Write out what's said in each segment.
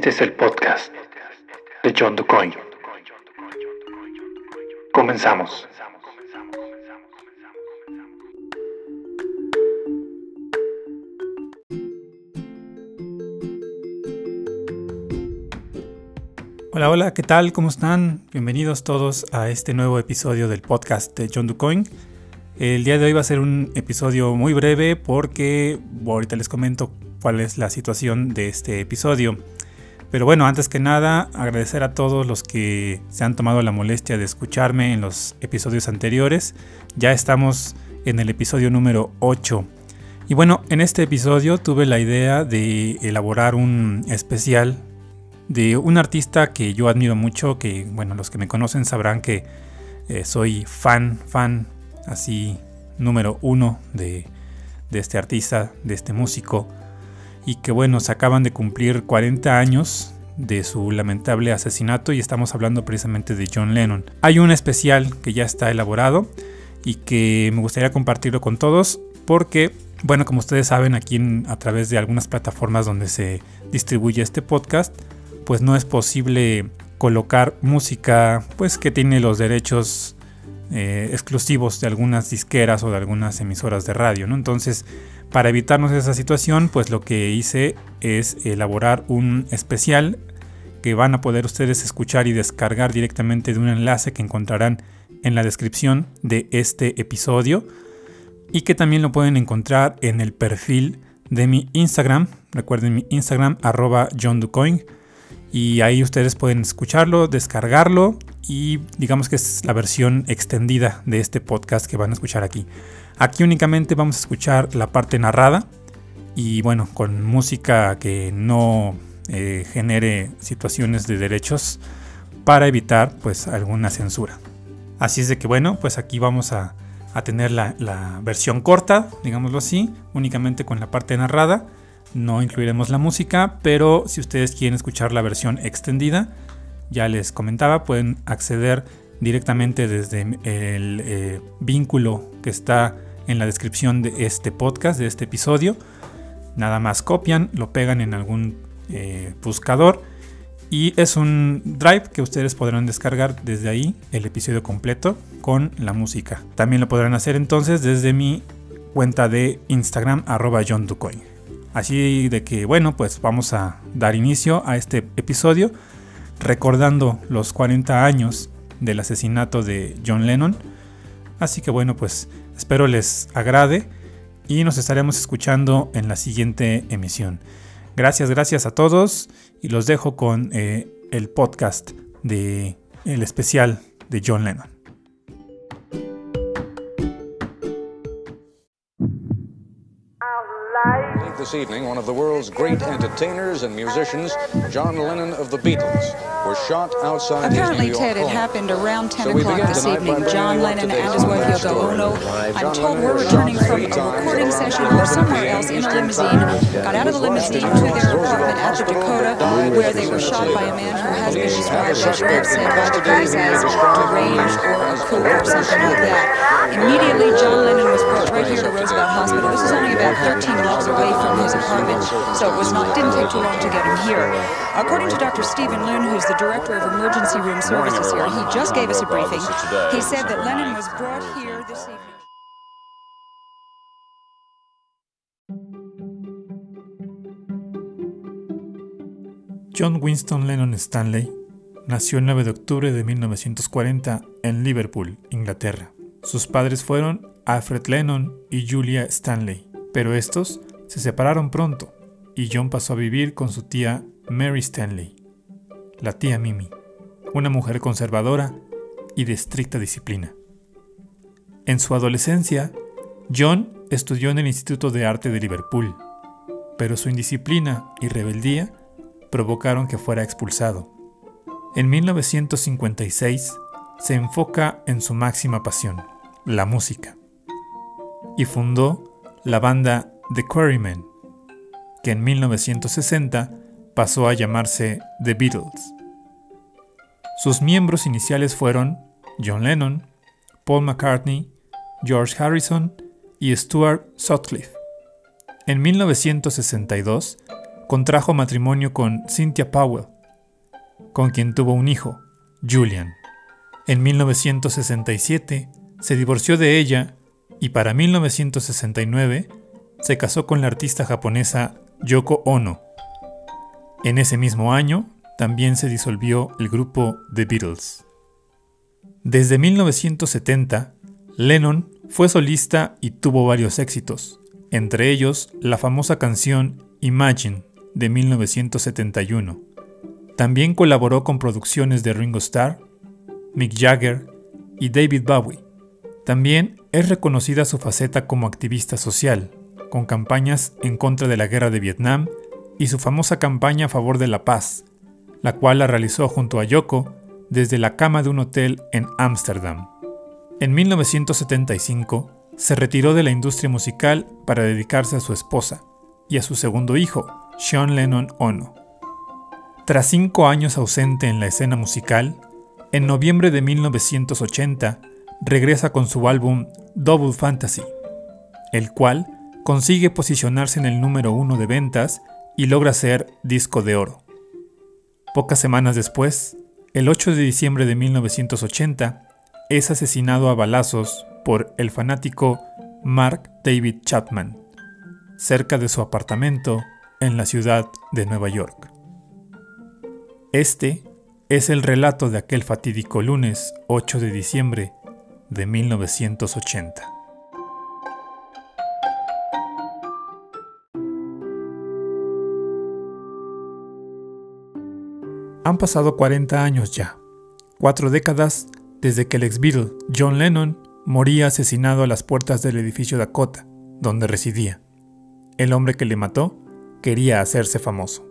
Este es el podcast de John DuCoin. Comenzamos. Hola, hola, ¿qué tal? ¿Cómo están? Bienvenidos todos a este nuevo episodio del podcast de John DuCoin. El día de hoy va a ser un episodio muy breve porque ahorita les comento cuál es la situación de este episodio. Pero bueno, antes que nada, agradecer a todos los que se han tomado la molestia de escucharme en los episodios anteriores. Ya estamos en el episodio número 8. Y bueno, en este episodio tuve la idea de elaborar un especial de un artista que yo admiro mucho, que bueno, los que me conocen sabrán que eh, soy fan, fan, así número uno de, de este artista, de este músico y que bueno, se acaban de cumplir 40 años de su lamentable asesinato y estamos hablando precisamente de John Lennon. Hay un especial que ya está elaborado y que me gustaría compartirlo con todos porque, bueno, como ustedes saben, aquí a través de algunas plataformas donde se distribuye este podcast, pues no es posible colocar música pues que tiene los derechos eh, exclusivos de algunas disqueras o de algunas emisoras de radio, ¿no? Entonces, para evitarnos esa situación, pues lo que hice es elaborar un especial que van a poder ustedes escuchar y descargar directamente de un enlace que encontrarán en la descripción de este episodio y que también lo pueden encontrar en el perfil de mi Instagram. Recuerden mi Instagram y ahí ustedes pueden escucharlo, descargarlo y digamos que es la versión extendida de este podcast que van a escuchar aquí. Aquí únicamente vamos a escuchar la parte narrada y bueno, con música que no eh, genere situaciones de derechos para evitar pues alguna censura. Así es de que bueno, pues aquí vamos a, tener la, la, versión corta, digámoslo así, únicamente con la parte narrada. No incluiremos la música, pero si ustedes quieren escuchar la versión extendida, ya les comentaba, pueden acceder directamente desde el eh, vínculo que está en la descripción de este podcast, de este episodio. Nada más copian, lo pegan en algún eh, buscador y es un drive que ustedes podrán descargar desde ahí el episodio completo con la música. También lo podrán hacer entonces desde mi cuenta de Instagram arroba John Así de que bueno, pues vamos a dar inicio a este episodio recordando los 40 años del asesinato de John Lennon. Así que bueno, pues Espero les agrade y nos estaremos escuchando en la siguiente emisión. Gracias, gracias a todos y los dejo con eh, el podcast de el especial de John Lennon. This evening, one of the world's great entertainers and musicians, John Lennon of the Beatles, was shot outside Apparently, his New York Ted, it happened around 10 So o'clock this evening. John Lennon and his wife Yoko. Ono, I'm told were returning from a recording session or somewhere else in a limousine, got out of the limousine to their apartment at the Dakota, where they were shot by a man who has been described by suspect experts in and by the custody press who as was described deranged or a as kook or something like that. Immediately, John Lennon was brought right here to Roosevelt Hospital. This is only about 13 blocks away from his apartment, so it was not didn't take too long to get him here. According to Dr. Stephen Loon, who's the director of emergency room services here, he just gave us a briefing. He said that Lennon was brought here this evening. John Winston Lennon Stanley nació el 9 de octubre de 1940 en Liverpool, Inglaterra. Sus padres fueron Alfred Lennon y Julia Stanley, pero estos se separaron pronto y John pasó a vivir con su tía Mary Stanley, la tía Mimi, una mujer conservadora y de estricta disciplina. En su adolescencia, John estudió en el Instituto de Arte de Liverpool, pero su indisciplina y rebeldía provocaron que fuera expulsado. En 1956 se enfoca en su máxima pasión, la música, y fundó la banda The Quarrymen, que en 1960 pasó a llamarse The Beatles. Sus miembros iniciales fueron John Lennon, Paul McCartney, George Harrison y Stuart Sutcliffe. En 1962 contrajo matrimonio con Cynthia Powell, con quien tuvo un hijo, Julian. En 1967 se divorció de ella y para 1969 se casó con la artista japonesa Yoko Ono. En ese mismo año también se disolvió el grupo The Beatles. Desde 1970, Lennon fue solista y tuvo varios éxitos, entre ellos la famosa canción Imagine de 1971. También colaboró con producciones de Ringo Starr, Mick Jagger y David Bowie. También es reconocida su faceta como activista social, con campañas en contra de la guerra de Vietnam y su famosa campaña a favor de la paz, la cual la realizó junto a Yoko desde la cama de un hotel en Ámsterdam. En 1975 se retiró de la industria musical para dedicarse a su esposa y a su segundo hijo, Sean Lennon Ono. Tras cinco años ausente en la escena musical, en noviembre de 1980 regresa con su álbum Double Fantasy, el cual consigue posicionarse en el número uno de ventas y logra ser disco de oro. Pocas semanas después, el 8 de diciembre de 1980, es asesinado a balazos por el fanático Mark David Chapman, cerca de su apartamento en la ciudad de Nueva York. Este es el relato de aquel fatídico lunes 8 de diciembre de 1980. Han pasado 40 años ya, cuatro décadas desde que el ex Beatle John Lennon moría asesinado a las puertas del edificio Dakota, donde residía. El hombre que le mató quería hacerse famoso.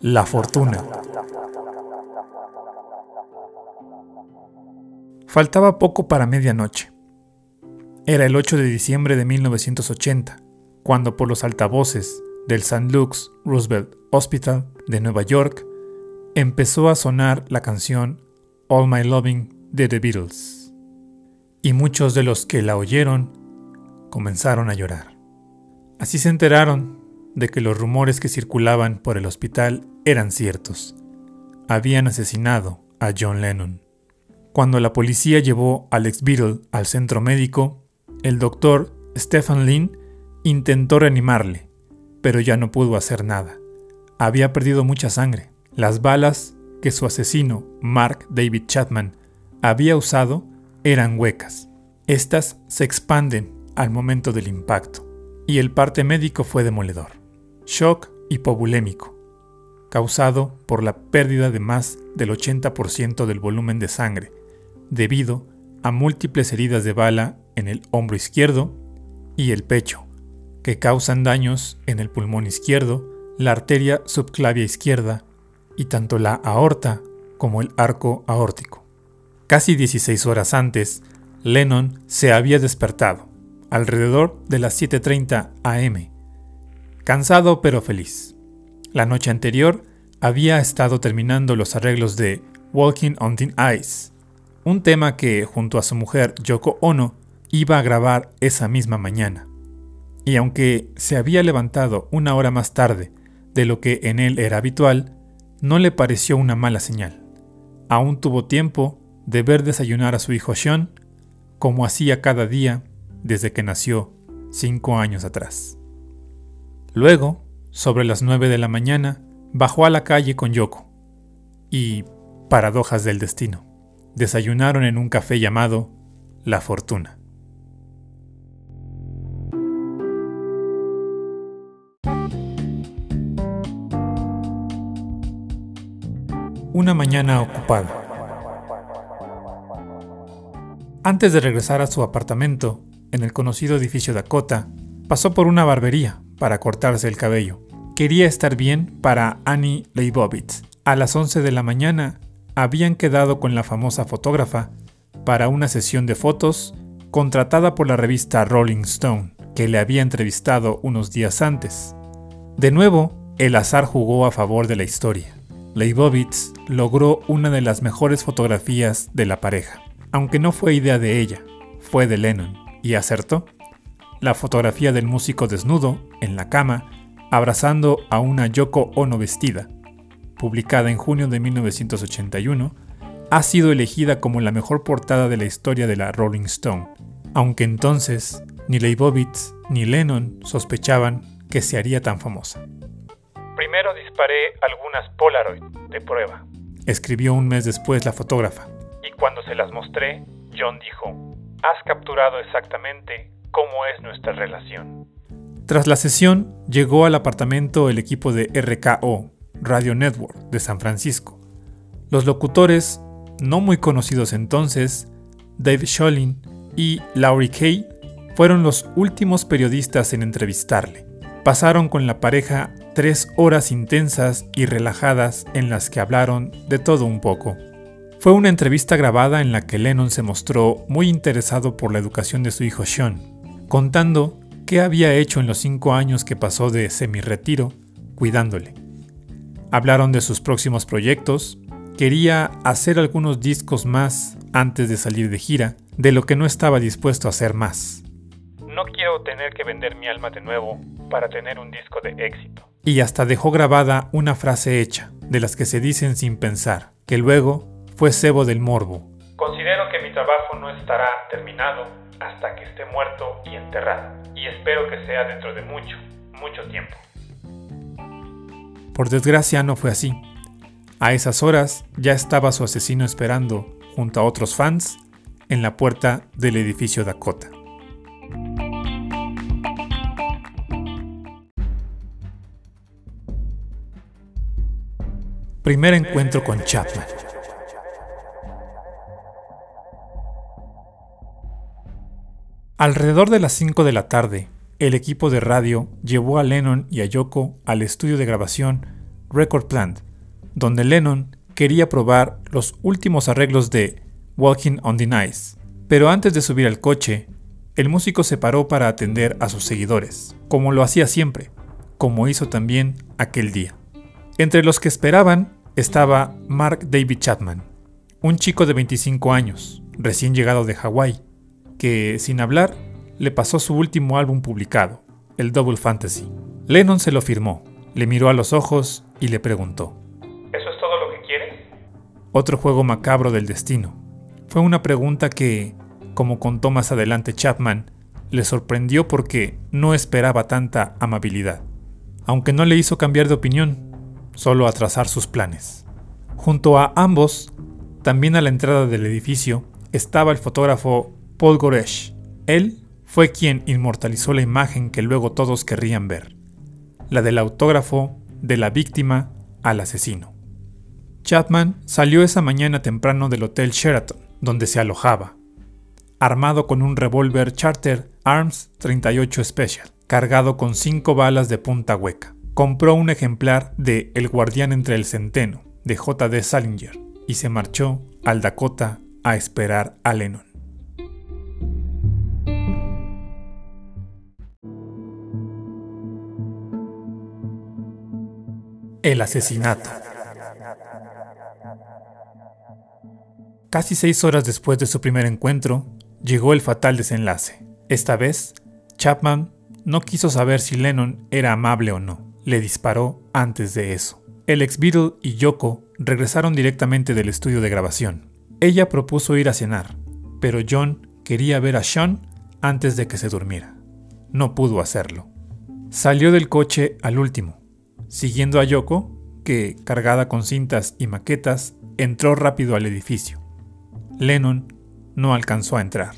La fortuna. Faltaba poco para medianoche. Era el 8 de diciembre de 1980 cuando por los altavoces del St. Luke's Roosevelt Hospital de Nueva York empezó a sonar la canción All My Loving de The Beatles. Y muchos de los que la oyeron comenzaron a llorar. Así se enteraron de que los rumores que circulaban por el hospital eran ciertos. Habían asesinado a John Lennon. Cuando la policía llevó al ex Beatle al centro médico, el doctor Stephen Lynn Intentó reanimarle, pero ya no pudo hacer nada. Había perdido mucha sangre. Las balas que su asesino, Mark David Chapman, había usado eran huecas. Estas se expanden al momento del impacto, y el parte médico fue demoledor. Shock hipovolémico, causado por la pérdida de más del 80% del volumen de sangre, debido a múltiples heridas de bala en el hombro izquierdo y el pecho, que causan daños en el pulmón izquierdo, la arteria subclavia izquierda y tanto la aorta como el arco aórtico. Casi 16 horas antes, Lennon se había despertado, alrededor de las 7.30 am, cansado pero feliz. La noche anterior había estado terminando los arreglos de Walking on Thin Ice, un tema que, junto a su mujer Yoko Ono, iba a grabar esa misma mañana y aunque se había levantado una hora más tarde de lo que en él era habitual, no le pareció una mala señal. Aún tuvo tiempo de ver desayunar a su hijo Sean, como hacía cada día desde que nació cinco años atrás. Luego, sobre las nueve de la mañana, bajó a la calle con Yoko. Y, paradojas del destino, desayunaron en un café llamado La Fortuna. Una mañana ocupada. Antes de regresar a su apartamento, en el conocido edificio Dakota, pasó por una barbería para cortarse el cabello. Quería estar bien para Annie Leibovitz. A las 11 de la mañana habían quedado con la famosa fotógrafa para una sesión de fotos contratada por la revista Rolling Stone, que le había entrevistado unos días antes. De nuevo, el azar jugó a favor de la historia. Leibovitz logró una de las mejores fotografías de la pareja, aunque no fue idea de ella, fue de Lennon, y acertó. la fotografía del músico desnudo, en la cama, abrazando a una Yoko Ono vestida, publicada en junio de 1981, ha sido elegida como la mejor portada de la historia de la Rolling Stone, aunque entonces ni Leibovitz ni Lennon sospechaban que se haría tan famosa. Primero disparé algunas Polaroid de prueba, escribió un mes después la fotógrafa. Y cuando se las mostré, John dijo, has capturado exactamente cómo es nuestra relación. Tras la sesión, llegó al apartamento el equipo de RKO, Radio Network, de San Francisco. Los locutores, no muy conocidos entonces, Dave Scholin y Laurie Kay, fueron los últimos periodistas en entrevistarle. Pasaron con la pareja tres horas intensas y relajadas en las que hablaron de todo un poco. Fue una entrevista grabada en la que Lennon se mostró muy interesado por la educación de su hijo Sean, contando qué había hecho en los cinco años que pasó de semi-retiro cuidándole. Hablaron de sus próximos proyectos, quería hacer algunos discos más antes de salir de gira, de lo que no estaba dispuesto a hacer más. No quiero tener que vender mi alma de nuevo para tener un disco de éxito. Y hasta dejó grabada una frase hecha, de las que se dicen sin pensar, que luego fue cebo del morbo. Considero que mi trabajo no estará terminado hasta que esté muerto y enterrado, y espero que sea dentro de mucho, mucho tiempo. Por desgracia no fue así. A esas horas ya estaba su asesino esperando, junto a otros fans, en la puerta del edificio Dakota. Primer encuentro con Chapman. Alrededor de las 5 de la tarde, el equipo de radio llevó a Lennon y a Yoko al estudio de grabación Record Plant, donde Lennon quería probar los últimos arreglos de Walking on the Nice. Pero antes de subir al coche, el músico se paró para atender a sus seguidores, como lo hacía siempre, como hizo también aquel día. Entre los que esperaban estaba Mark David Chapman, un chico de 25 años, recién llegado de Hawái, que, sin hablar, le pasó su último álbum publicado, el Double Fantasy. Lennon se lo firmó, le miró a los ojos y le preguntó, ¿Eso es todo lo que quieres? Otro juego macabro del destino. Fue una pregunta que, como contó más adelante Chapman, le sorprendió porque no esperaba tanta amabilidad, aunque no le hizo cambiar de opinión solo a trazar sus planes. Junto a ambos, también a la entrada del edificio, estaba el fotógrafo Paul Goresh. Él fue quien inmortalizó la imagen que luego todos querrían ver, la del autógrafo de la víctima al asesino. Chapman salió esa mañana temprano del Hotel Sheraton, donde se alojaba, armado con un revólver Charter Arms 38 Special, cargado con cinco balas de punta hueca compró un ejemplar de El guardián entre el centeno, de J.D. Salinger, y se marchó al Dakota a esperar a Lennon. El asesinato. Casi seis horas después de su primer encuentro, llegó el fatal desenlace. Esta vez, Chapman no quiso saber si Lennon era amable o no le disparó antes de eso. El ex Beatle y Yoko regresaron directamente del estudio de grabación. Ella propuso ir a cenar, pero John quería ver a Sean antes de que se durmiera. No pudo hacerlo. Salió del coche al último, siguiendo a Yoko, que, cargada con cintas y maquetas, entró rápido al edificio. Lennon no alcanzó a entrar.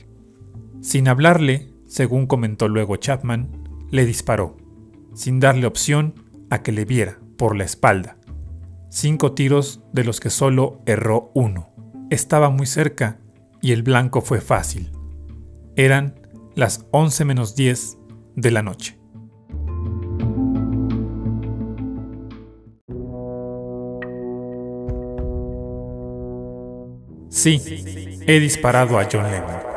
Sin hablarle, según comentó luego Chapman, le disparó sin darle opción a que le viera por la espalda. Cinco tiros de los que solo erró uno. Estaba muy cerca y el blanco fue fácil. Eran las 11 menos 10 de la noche. Sí, he disparado a John Lennon.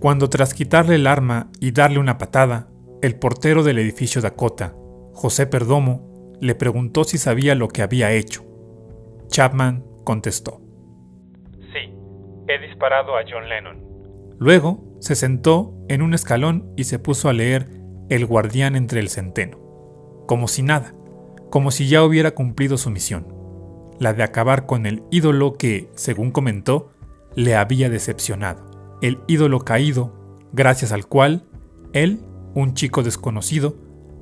cuando tras quitarle el arma y darle una patada, el portero del edificio Dakota, José Perdomo, le preguntó si sabía lo que había hecho. Chapman contestó. Sí, he disparado a John Lennon. Luego se sentó en un escalón y se puso a leer El guardián entre el centeno, como si nada, como si ya hubiera cumplido su misión, la de acabar con el ídolo que, según comentó, le había decepcionado, el ídolo caído, gracias al cual él, un chico desconocido,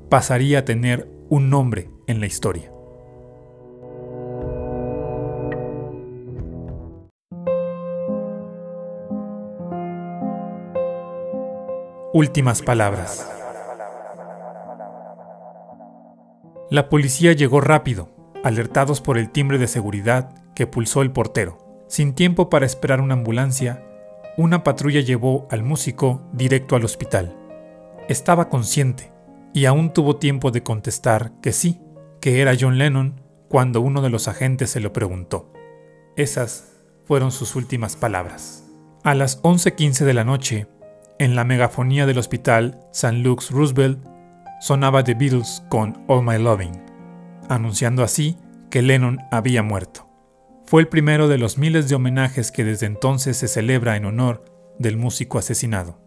pasaría a tener un nombre en la historia. Últimas palabras. La policía llegó rápido, alertados por el timbre de seguridad que pulsó el portero. Sin tiempo para esperar una ambulancia, una patrulla llevó al músico directo al hospital. Estaba consciente y aún tuvo tiempo de contestar que sí, que era John Lennon cuando uno de los agentes se lo preguntó. Esas fueron sus últimas palabras. A las 11:15 de la noche, en la megafonía del hospital St. Luke's Roosevelt sonaba The Beatles con All My Loving, anunciando así que Lennon había muerto. Fue el primero de los miles de homenajes que desde entonces se celebra en honor del músico asesinado.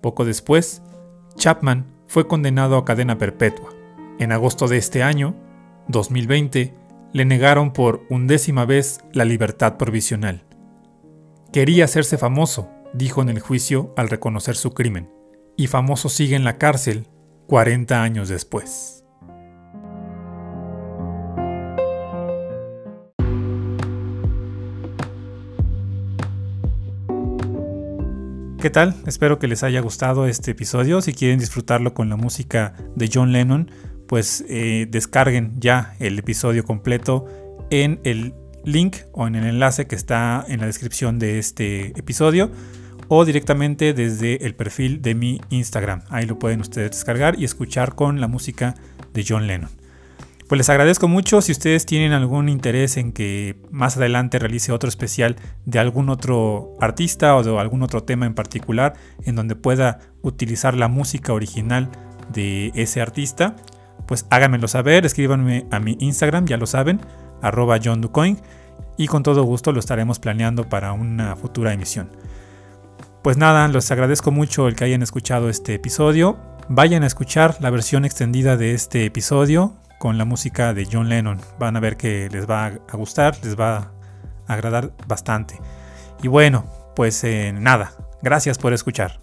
Poco después, Chapman fue condenado a cadena perpetua. En agosto de este año, 2020, le negaron por undécima vez la libertad provisional. Quería hacerse famoso dijo en el juicio al reconocer su crimen, y famoso sigue en la cárcel 40 años después. ¿Qué tal? Espero que les haya gustado este episodio. Si quieren disfrutarlo con la música de John Lennon, pues eh, descarguen ya el episodio completo en el link o en el enlace que está en la descripción de este episodio o directamente desde el perfil de mi Instagram. Ahí lo pueden ustedes descargar y escuchar con la música de John Lennon. Pues les agradezco mucho si ustedes tienen algún interés en que más adelante realice otro especial de algún otro artista o de algún otro tema en particular en donde pueda utilizar la música original de ese artista, pues háganmelo saber, escríbanme a mi Instagram, ya lo saben, arroba John Ducoin, y con todo gusto lo estaremos planeando para una futura emisión. Pues nada, les agradezco mucho el que hayan escuchado este episodio. Vayan a escuchar la versión extendida de este episodio con la música de John Lennon. Van a ver que les va a gustar, les va a agradar bastante. Y bueno, pues eh, nada, gracias por escuchar.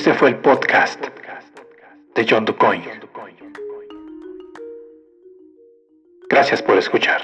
Este fue el podcast de John DuCoin. Gracias por escuchar.